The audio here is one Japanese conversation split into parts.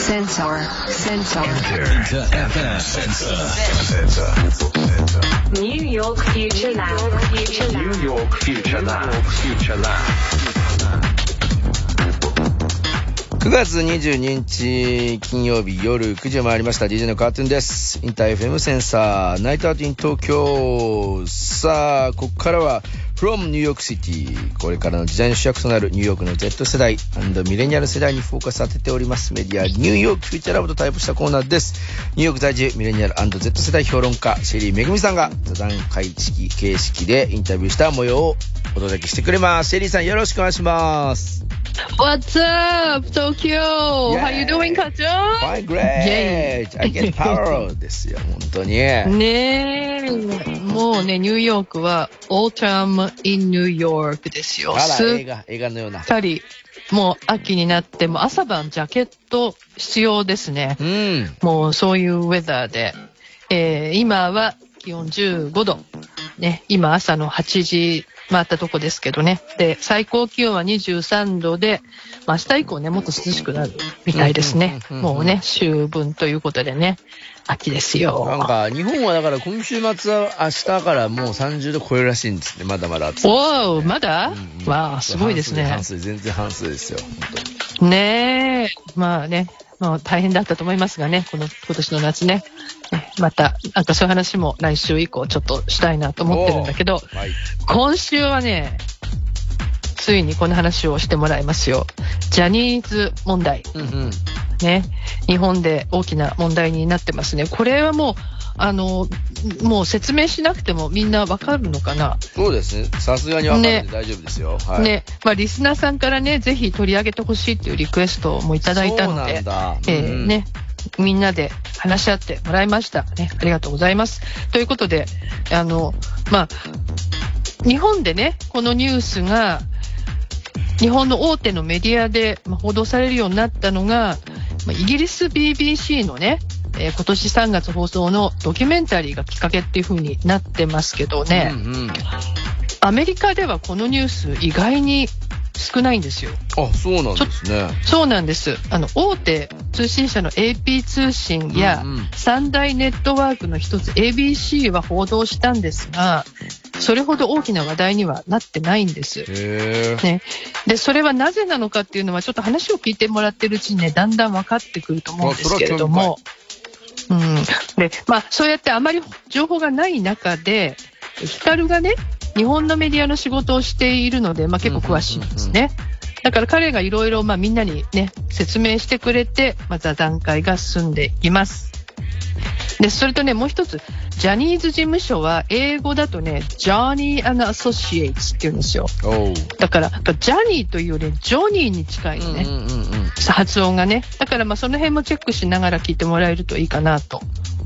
Sensor. Sensor. Inter FM Sensor. Sensor. New York Future Lab. Future Lab. New York Future Lab. Future Lab. 9月22日金曜日夜9時を回りました DJ のカートゥンです。インター FM センサー、 Night Out in 東京。さあ、ここからは from New York City。これからの時代の主役となるニューヨークの Z 世代ミレニアル世代にフォーカス当てておりますメディアニューヨークフューチャーラボとタイプしたコーナーです。ニューヨーク在住ミレニアル &Z 世代評論家シェリーめぐみさんが座談会式形式でインタビューした模様をお届けしてくれます。シェリーさんよろしくお願いします。What's up, Tokyo? How you doing, 課長 Fine, great! I get power! ですよ、本当に。ねえ、もうね、ニューヨークは Autumn in New York ですよ。あら、映画、映画のような。かり、もう秋になって、もう朝晩ジャケット必要ですね。うん。もうそういうウェザーで。えー今は気温15度。ね、今朝の8時回ったとこですけどね。で、最高気温は23度で、まあ明日以降ね、もっと涼しくなるみたいですね。もうね、秋分ということでね、秋ですよ。なんか、日本はだから今週末は明日からもう30度超えるらしいんですね。まだまだ暑い。おお、まだ、うんうんわあ、すごいですね半。数で、全然半数ですよ。本当に。ねえ、まあね、まあ大変だったと思いますがね、この今年の夏ね。ねまた、なんかそういう話も来週以降ちょっとしたいなと思ってるんだけど、はい。今週はね、ついにこの話をしてもらいますよ。ジャニーズ問題。うんうん。ね。日本で大きな問題になってますね。これはもう、あの、もう説明しなくてもみんなわかるのかな、そうですね。さすがに分かるんねで大丈夫ですよ。はい。ね。まあ、リスナーさんからね、ぜひ取り上げてほしいっていうリクエストもいただいたので。えうんうんーね、みんなで話し合ってもらいました。ね、ありがとうございます。ということで、あの、まあ、日本でね、このニュースが、日本の大手のメディアでまあ報道されるようになったのが、まあイギリス BBC のね、えー今年3月放送のドキュメンタリーがきっかけっていう風になってますけどね、うんうん。アメリカではこのニュース意外に少ないんですよ。あ、そうなんですね。そうなんです。あの、大手通信社の AP 通信や三大ネットワークの一つ ABC は報道したんですが、それほど大きな話題にはなってないんです。ね。で、それはなぜなのかっていうのはちょっと話を聞いてもらってるうちにね、だんだん分かってくると思うんですけれども、うん。で、まあ、そうやってあまり情報がない中で、ヒカルがね、日本のメディアの仕事をしているので、まあ結構詳しいんですね。だから彼がいろいろ、まあみんなにね、説明してくれて、まずは段階が進んでいきます。で、それとね、もう一つ、ジャニーズ事務所は英語だとね、Johnny and Associates って言うんですよ。だから、ジャニーというよりジョニーに近いのね、うんうんうんうん。発音がね。だからまあその辺もチェックしながら聞いてもらえるといいかなと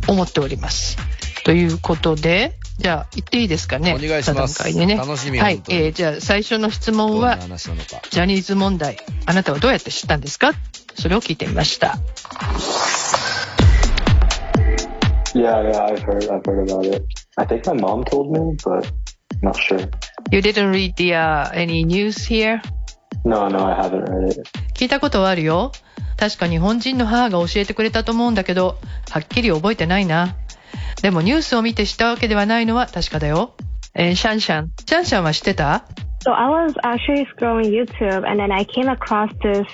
思っております。ということで、じゃあ言っていいですかね。お願いしますね。楽しみはいえー、じゃあ最初の質問は。ジャニーズ問題、あなたはどうやって知ったんですか？それを聞いてみました。Yeah, yeah, I've heard, I've heard about it. I think my mom told me, but not sure. You didn't read the, uh, any news here? No, no, I haven't read it. 聞いたことはあるよ。確か日本人の母が教えてくれたと思うんだけど、はっきり覚えてないな。でもニュースを見て知ったわけではないのは確かだよ。えーシャンシャン。シャンシャンは知ってた So I was actually scrolling YouTube and then I came across this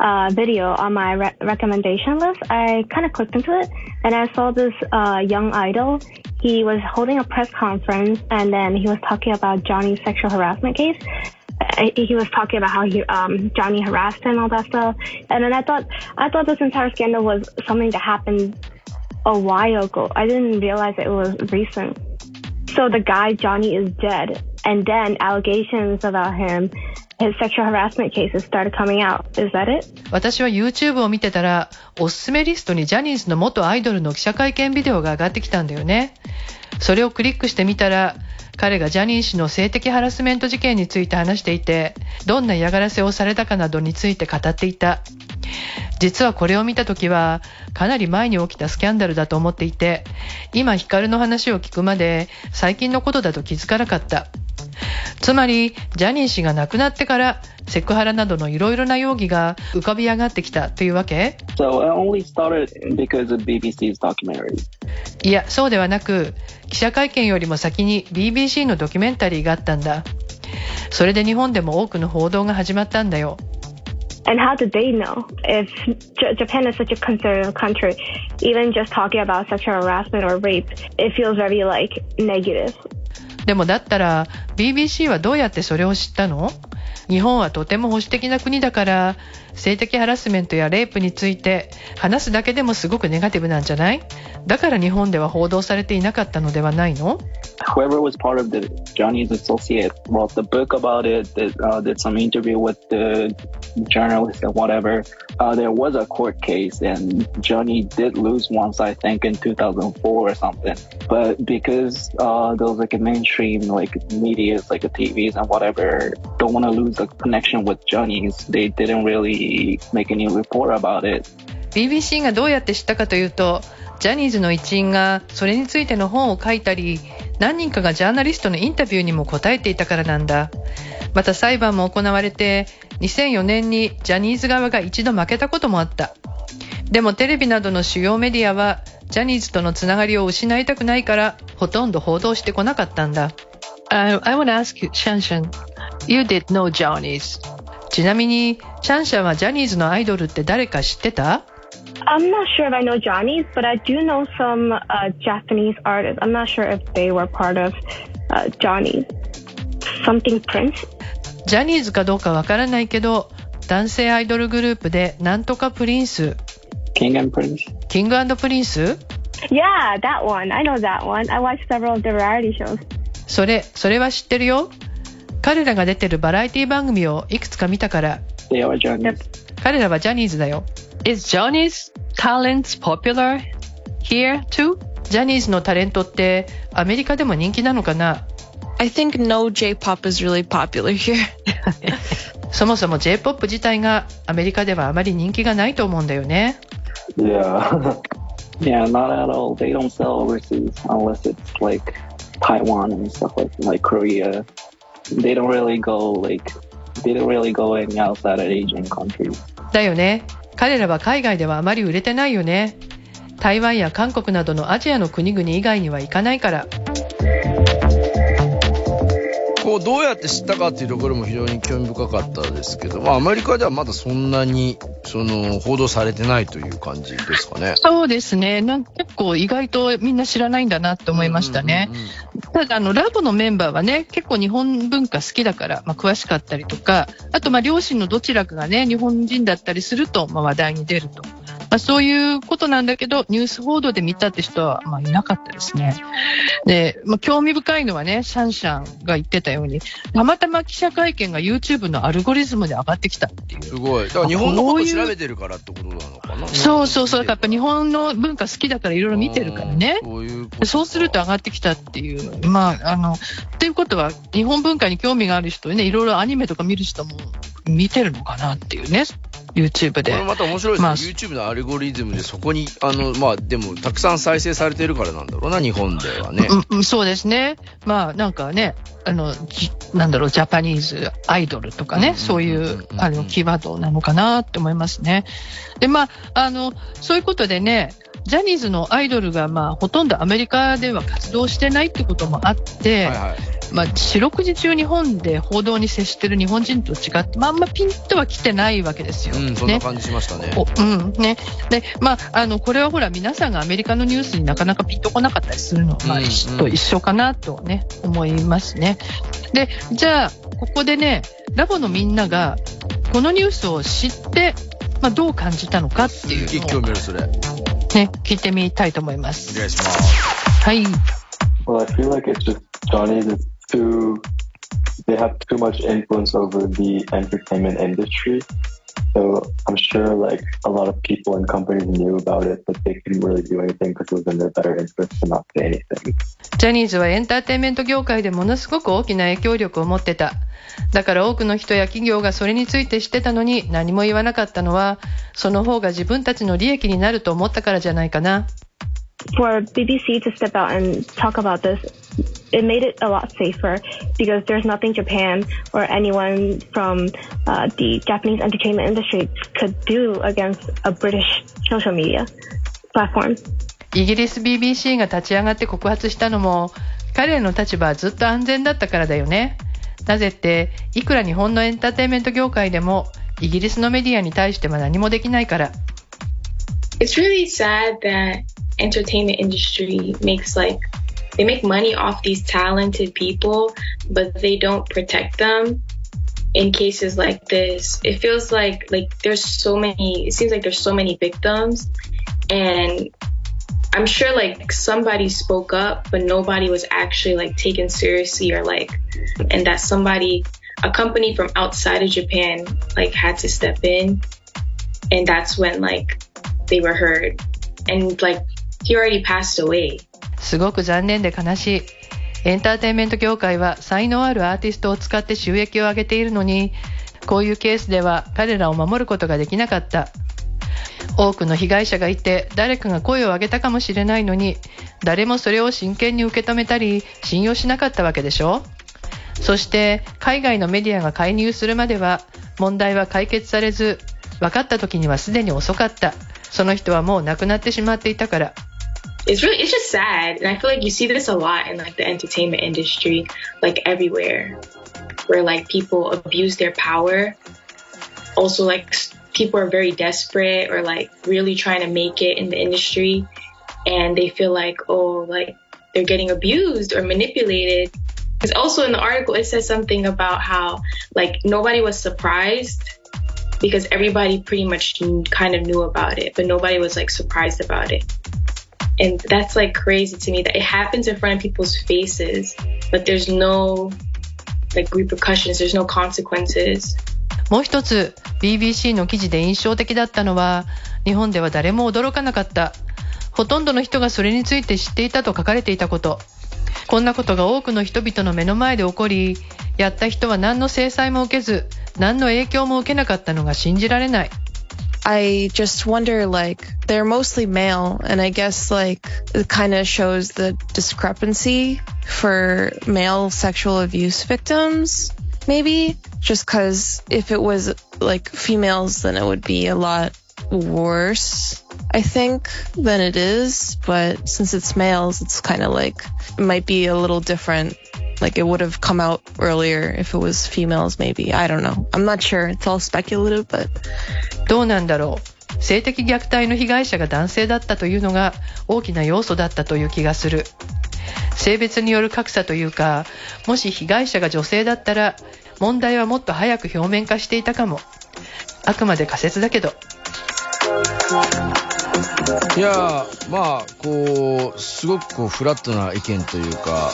uh, video on my re- recommendation list. I kind of clicked into it and I saw this uh, young idol. He was holding a press conference and then he was talking about Johnny's sexual harassment case. Uh, He was talking about how he, um, Johnny harassed him all that stuff. And then I thought, I thought this entire scandal was something that happened a while ago. I didn't realize it was recent. So the guy Johnny is dead, and then allegations about him, 私は YouTube を見てたら、おすすめリストにジャニーズの元アイドルの記者会見ビデオが上がってきたんだよね。それをクリックしてみたら、彼がジャニー氏の性的ハラスメント事件について話していて、どんな嫌がらせをされたかなどについて語っていた。実はこれを見た時は、かなり前に起きたスキャンダルだと思っていて、今ヒカルの話を聞くまで、最近のことだと気づかなかった。つまり、ジャニー氏が亡くなってから、セクハラなどのいろいろな容疑が浮かび上がってきたというわけ So it only started because of BBC's documentary. いや、そうではなく、記者会見よりも先に BBC のドキュメンタリーがあったんだ。それで日本でも多くの報道が始まったんだよ。And how did they know if Japan is such a conservative country? Even just talking about sexual harassment or rape, it feels very like negative. でもだったら BBC はどうやってそれを知ったの？日本はとても保守的な国だから性的ハラスメントやレイプについて話すだけでもすごくネガティブなんじゃないだから日本では報道されていなかったのではないの Whoever was part of the Johnny's associate wrote the book about it, did, uh, did some interview with the journalist and whatever. Uh, there was a court case and Johnny did lose once, I think, in 2004 or something. But because uh, those like mainstream like medias, like the TVs and whatever, don't want to lose the connection with Johnny's, they didn't really make any report about it. BBC がどうやって知ったかというとジャニーズの一員がそれについての本を書いたり何人かがジャーナリストのインタビューにも答えていたからなんだ。また裁判も行われて2004年にジャニーズ側が一度負けたこともあった。でもテレビなどの主要メディアはジャニーズとのつながりを失いたくないからほとんど報道してこなかったんだ。I, I want to ask you, シャンシャン You did know Johnny's ちなみにシャンシャンはジャニーズのアイドルって誰か知ってた I'm not sure if I know Johnny's, but I do know some uh, Japanese artists. I'm not sure if they were part of uh, Johnny's. Something Prince? ジャニーズかどうかわからないけど男性アイドルグループでなんとかプリンス King and Prince. キングプリンス Yeah, that one. I know that one. I watched several of their reality shows. それそれは知ってるよ彼らが出てるバラエティ番組をいくつか見たから.彼らはジャニーズだよ Is Johnny's talents popular here too? ジャニーズのタレントってアメリカでも人気なのかな I think no J-pop is really popular here. そもそも J-POP 自体がアメリカではあまり人気がないと思うんだよね Yeah. yeah, not at all. They don't sell overseas unless it's like Taiwan and stuff like like Korea. They don't really go like they don't really go any outside of Asian countries. だよね彼らは海外ではあまり売れてないよね台湾や韓国などのアジアの国々以外には行かないからこうどうやって知ったかっていうところも非常に興味深かったですけど、まあ、アメリカではまだそんなにその報道されてないという感じですかね。そうですね。なんか結構意外とみんな知らないんだなって思いましたね、うんうんうん。ただあのラボのメンバーはね結構日本文化好きだから、まあ、詳しかったりとかあとまあ両親のどちらかがね日本人だったりすると、まあ、話題に出ると、まあ、そういうことなんだけどニュース報道で見たって人は、まあ、いなかったですね。で、まあ、興味深いのはねシャンシャンが言ってたようにたまたま記者会見が YouTube のアルゴリズムで上がってきたっていうすごい。だから日本のことを調べてるからってことなのかな。そうそうそう。だからやっぱ日本の文化好きだからいろいろ見てるからねうん。そういうそうすると上がってきたっていう。まあ、あの、っていうことは、日本文化に興味がある人ね、いろいろアニメとか見る人も見てるのかなっていうね。YouTube でこれ。また面白いですね、まあ YouTube のアルゴリズムでそこに、あの、まあ、でも、たくさん再生されてるからなんだろうな、日本ではね。うんうん、そうですね。まあ、なんかね、あの、じなんだろう、ジャパニーズアイドルとかね、うんそういう、あの、キーワードなのかなって思いますね。で、まあ、あの、そういうことでね、ジャニーズのアイドルが、まあ、ほとんどアメリカでは活動してないってこともあって、はいはい。まあ、四六時中日本で報道に接してる日本人と違って、まあ、あんまピンとは来てないわけですよ。うん、そんなね。感じしましたね。おうんね。で、まあ、あの、これはほら、皆さんがアメリカのニュースになかなかピンとこなかったりするのは、まあ、うん一緒と一緒かなとね、思いますね。で、じゃあ、ここでね、ラボのみんなが、このニュースを知って、まあ、どう感じたのかっていうのをね、聞いてみたいと思います。願いします。はい。Well, I feel like it's just Johnny's too. They have too much influence over the entertainment industry. So I'm sure like a lot of people and companies knew about it, but they couldn't really do anything because it was in their better interest to not say anything. ジャニーズはエンターテインメント業界でものすごく大きな影響力を持ってた。だから多くの人や企業がそれについて知ってたのに何も言わなかったのは、その方が自分たちの利益になると思ったからじゃないかな。for BBC to step out and talk about this, it made it a lot safer because there's nothing Japan or anyone from uh, the Japanese entertainment industry could do against a British social media platform. イギリス BBC が立ち上がって告発したのも彼らの立場はずっと安全だったからだよね。なぜっていくら日本のエンターテインメント業界でもイギリスのメディアに対しては何もできないから。 It's really sad that entertainment industry makes like they make money off these talented people, but they don't protect them in cases like this. It feels like like there's so many. It seems like there's so many victims, and I'm sure like somebody spoke up, but nobody was actually like taken seriously or like, and that somebody, a company from outside of Japan, like had to step in, and that's when like they were heard, and like he already passed away. すごく残念で悲しい。エンターテインメント業界は才能あるアーティストを使って収益を上げているのに、こういうケースでは彼らを守ることができなかった。多くの被害者がいて誰かが声を上げたかもしれないのに誰もそれを真剣に受け止めたり信用しなかったわけでしょ？そして海外のメディアが介入するまでは問題は解決されず分かった時にはすでに遅かったその人はもう亡くなってしまっていたから it's really it's just sad. And i feel like you see this a lot in like the entertainment industry like everywhere where like people abuse their power. Also like people are very desperate or like really trying to make it in the industry. And they feel like oh like they're getting abused or manipulated. Because also in the article it says something about how like nobody was surprised because everybody pretty much kind of knew about it but nobody was like surprised about it and that's like crazy to me that it happens in front of people's faces, but there's no like repercussions, there's no consequences. もう一つ BBC の記事で印象的だったのは日本では誰も驚かなかったほとんどの人がそれについて知っていたと書かれていたことこんなことが多くの人々の目の前で起こりやった人は何の制裁も受けず何の影響も受けなかったのが信じられない I just wonder, like, they're mostly male, and I guess, like, it kind of shows the discrepancy for male sexual abuse victims, maybe. Just because if it was, like, females, then it would be a lot worse, I think, than it is. But since it's males, it's kind of like, it might be a little different. Like, it would have come out earlier if it was females, maybe. I don't know. I'm not sure. It's all speculative, but. どうなんだろう性的虐待の被害者が男性だったというのが大きな要素だったという気がする性別による格差というかもし被害者が女性だったら問題はもっと早く表面化していたかもあくまで仮説だけどいやーまあこうすごくこうフラットな意見というか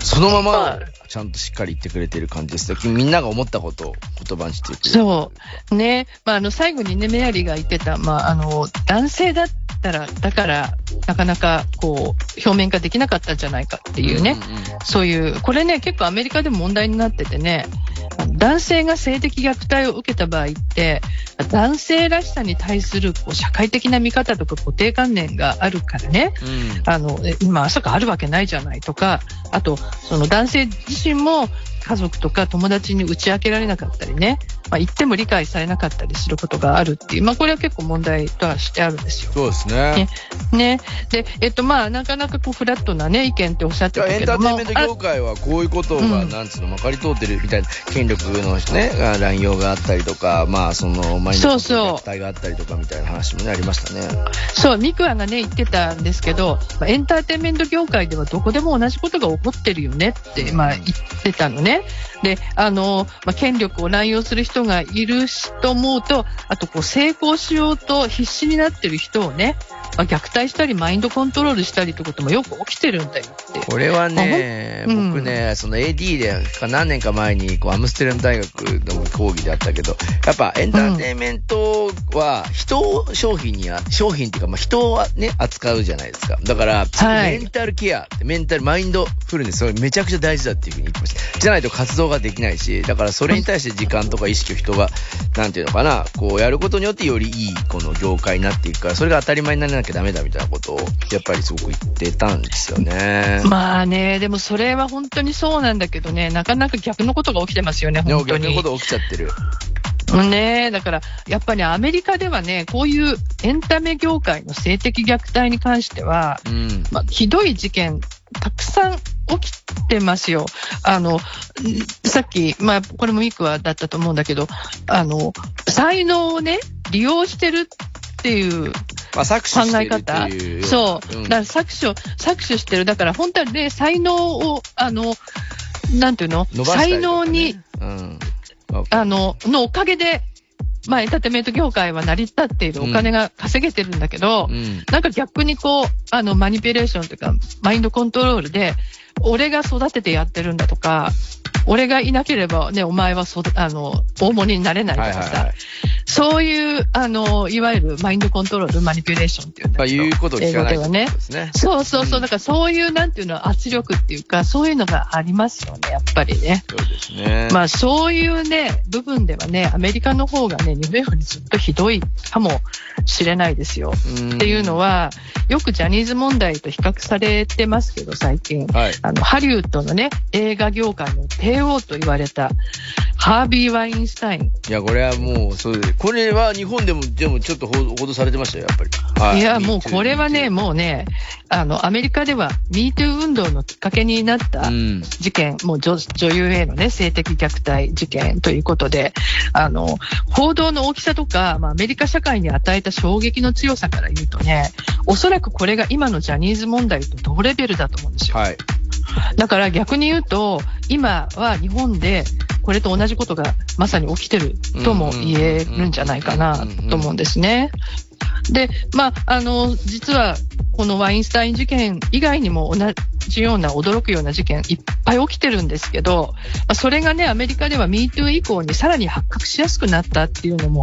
そのままちゃんとしっかり言ってくれてる感じですね。みんなが思ったことを言葉にしてくれる。そう。ね。まあ、あの、最後にね、メアリーが言ってた、まあ、あの、男性だったら、だから、なかなか、こう、表面化できなかったんじゃないかっていうね。うんうんそういう、これね、結構アメリカでも問題になっててね、男性が性的虐待を受けた場合って、男性らしさに対するこう社会的な見方とか固定観念があるからね、うん。あの、え今まさかあるわけないじゃないとか、あと、その男性自身も家族とか友達に打ち明けられなかったりね、まあ、言っても理解されなかったりすることがあるっていう、まあ、これは結構問題とはしてあるんですよ。そうですね。ね。で、えっと、まあ、なかなかこう、フラットなね、意見っておっしゃってたエンけども。ターテインメント業界はこういうことが、うんなんつうの、まかり通ってるみたいな、権力のね、あ乱用があったりとか、まあ、その、マインドそうそう虐待があったりとかみたいな話もね、ありましたね。そう、ミクアがね、言ってたんですけど、まあエンターテインメント業界ではどこでも同じことが起こってるよねって、まあ、言ってたのね。で、あの、まあ、権力を乱用する人がいるしと思うと、あと、こう、成功しようと必死になってる人をね、まあ、虐待したり、マインドコントロールしたりってこともよく起きてるんだよって。これはね、あほん僕ね、その AD でか何年か前にこうアムステルダム大学の講義であったけど、やっぱエンターテインメントは人を商品には、商品っていうか、まあ、人をね、扱うじゃないですか。だから、はいメンタルケアメンタル、マインドフルネス、それめちゃくちゃ大事だっていうふうに言ってました。じゃないと活動ができないし、だからそれに対して時間とか意識を人が、なんていうのかな、こうやることによってよりいいこの業界になっていくから、それが当たり前にならなきゃきゃダメだみたいなことを、やっぱりすごく言ってたんですよね。まあね、でもそれは本当にそうなんだけどね、なかなか逆のことが起きてますよね、本当に。逆のこと起きちゃってる。ねだから、やっぱりアメリカではね、こういうエンタメ業界の性的虐待に関しては、うん。まあ、ひどい事件、たくさん起きてますよ。あの、んさっき、まあ、これもミクワだったと思うんだけど、あの、才能をね、利用してるっていうまあ、搾考え方。そう。んだから搾取、搾取してる。だから本当はね、才能を、あの、なんていうの、伸ばしたり才能に、うん。あの、のおかげで、まあ、エンターテインメント業界は成り立っている、お金が稼げてるんだけど、うん。なんか逆にこう、あの、マニピュレーションというか、マインドコントロールで、俺が育ててやってるんだとか、俺がいなければね、お前はそ、あの、大物になれないとかさ、はいはいはい。そういう、あの、いわゆるマインドコントロール、マニピュレーションっていうんだまあ、けど言うことを聞かないではねですね。そうそうそう、うんだからそういう、なんていうの、圧力っていうか、そういうのがありますよね、やっぱりね。そうですね。まあそういうね、部分ではね、アメリカの方がね、日本よりずっとひどいかもしれないですよ。うんっていうの、は、よくジャニーズ問題と比較されてますけど、最近。はい。あの、ハリウッドのね、映画業界の帝王と言われた、ハービー・ワインスタイン。いや、これはもう、そうで、これは日本でも、でもちょっと報報道されてましたよ、やっぱり。はいや、もうこれはね、もうね、あの、アメリカでは MeToo 運動のきっかけになったうん。事件、もう女女優へのね、性的虐待事件ということで、あの、報道の大きさとか、まあ、アメリカ社会に与えた衝撃の強さから言うとね、おそらくこれが今のジャニーズ問題と同レベルだと思うんですよ。はい。だから逆に言うと、今は日本でこれと同じことがまさに起きてるとも言えるんじゃないかなと思うんですね。で、まあ、あの、実はこのワインスタイン事件以外にも同じような驚くような事件いっぱい起きてるんですけど、まあそれがね、アメリカでは MeToo 以降にさらに発覚しやすくなったっていうのも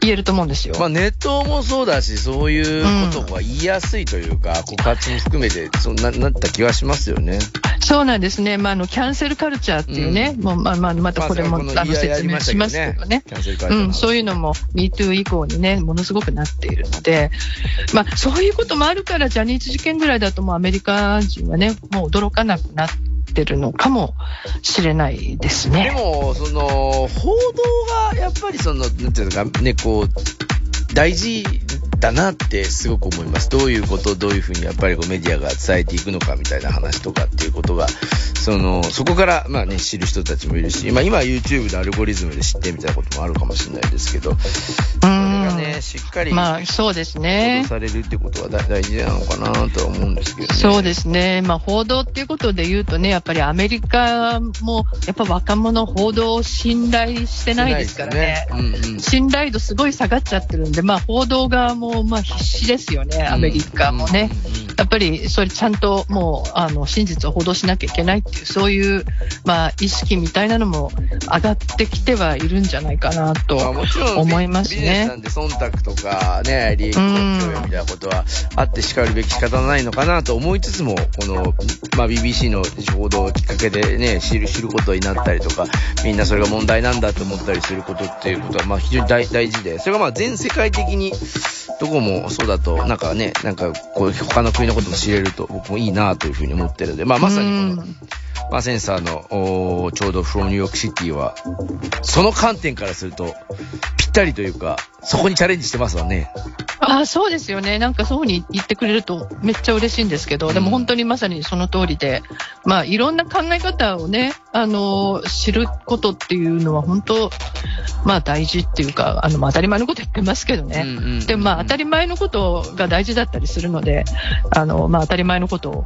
言えると思うんですよ。まあ、ネットもそうだし、そういうことが言いやすいというか、告発も含めて、そんな、なった気はしますよね。そうなんですね。まあ、あの、キャンセルカルチャーっていうね、もう、まあ、まあ、またこれも、まああの、説明しますけどね。うん、そういうのも MeToo 以降にね、ものすごくなっているので、まあ、そういうこともあるから、ジャニーズ事件ぐらいだともうアメリカ人はね、もう驚かなくなってるのかもしれないですでね。も、その、報道が、やっぱりその、なんていうのか、ね、こう、大事だなってすごく思います。どういうことをどういうふうにやっぱりこうメディアが伝えていくのかみたいな話とかっていうことが、その、そこから、まあね、知る人たちもいるし、まあ今は YouTube のアルゴリズムで知ってみたいなこともあるかもしれないですけど、それがね、しっかりまあ、そうです報ね道。されるってことは大大事なのかなとは思うんですけどね。そうですね。まあ、報道っていうことで言うとね、やっぱりアメリカも、やっぱ若者報道を信頼してないですからね。うんうん。信頼度すごい下がっちゃってるんで、まあ、報道側も、まあ、必死ですよね、アメリカもね。やっぱり、それちゃんともう、あの、真実を報道しなきゃいけないっていう、そういう、まあ、意識みたいなのも上がってきてはいるんじゃないかなとまあもちろん思いますビジネスなね。んで忖度とかね、利益供与みたいなことはあってしかるべき仕方ないのかなと思いつつも、この、まあ BBC の報道をきっかけでね、知る、知ることになったりとか、みんなそれが問題なんだと思ったりすることっていうことは、まあ非常に大大事で、それがまあ全世界的に、どこもそうだと、なんかね、なんかこう他の国のことも知れると僕もいいなというふうに思ってるので、まあまさにこの、まあ、センサーの、ちょうど from New York City は、その観点からすると、ぴったりというか、そこにチャレンジしてますわね。ああ、そうですよね。なんかそういうふうに言ってくれるとめっちゃ嬉しいんですけど、でも本当にまさにその通りで、まあいろんな考え方をね、あの、知ることっていうのは本当、まあ大事っていうか、あの、まあ当たり前のこと言ってますけどね。うんうんでもまあ当たり前のことが大事だったりするので、あの、まあ当たり前のことを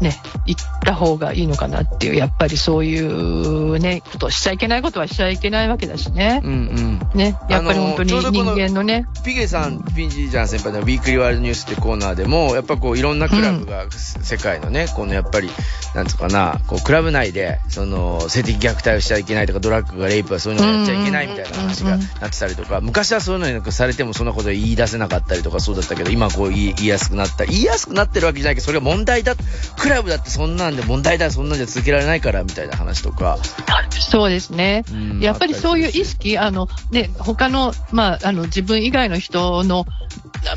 ね、言った方がいいのかなっていう、やっぱりそういうね、ことをしちゃいけないことはしちゃいけないわけだしねう。んうん。ね、やっぱり本当に人間のね、ピゲさん、ピンジージャン先輩のウィークリーワールドニュースってコーナーでも、やっぱこういろんなクラブが、世界のね、このやっぱり、なんつうかな、こうクラブ内で、その、性的虐待をしちゃいけないとか、ドラッグがレイプはそういうのをやっちゃいけないみたいな話がなってたりとか、昔はそういうのになんかされてもそんなこと言い出せなかったりとかそうだったけど、今こう言いやすくなった。言いやすくなってるわけじゃないけど、それが問題だ。クラブだってそんなんで問題だ、そんなんじゃ続けられないから、みたいな話とか。そうですね。うんやっぱりそういう意識、あの、ね、他の、まあ、あの、自分以外の人の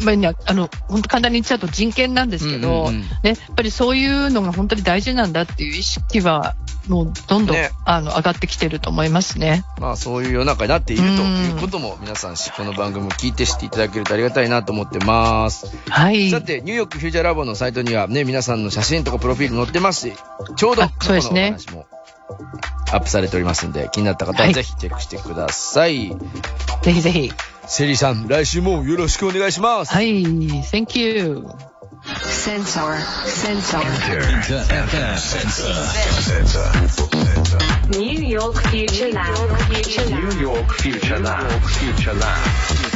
まあ、あの、本当簡単に言っちゃうと人権なんですけど、うんうんうんね、やっぱりそういうのが本当に大事なんだっていう意識は、もうどんどん、ねあの、上がってきてると思いますね。まあそういう世の中になっているとうんいうことも皆さんこの番組を聞いて知っていただけるとありがたいなと思ってます。はい。さて、ニューヨークフューチャーラボのサイトにはね、皆さんの写真とかプロフィール載ってますし、ちょうど過去のお話もアップされておりますんで、気になった方はぜひチェックしてください。ぜひぜひ。セリーさん、来週もよろしくお願いします。はい。Thank you. Sensor. Sensor. New York Future Lab. Future Lab. New York Future Lab. Future Lab.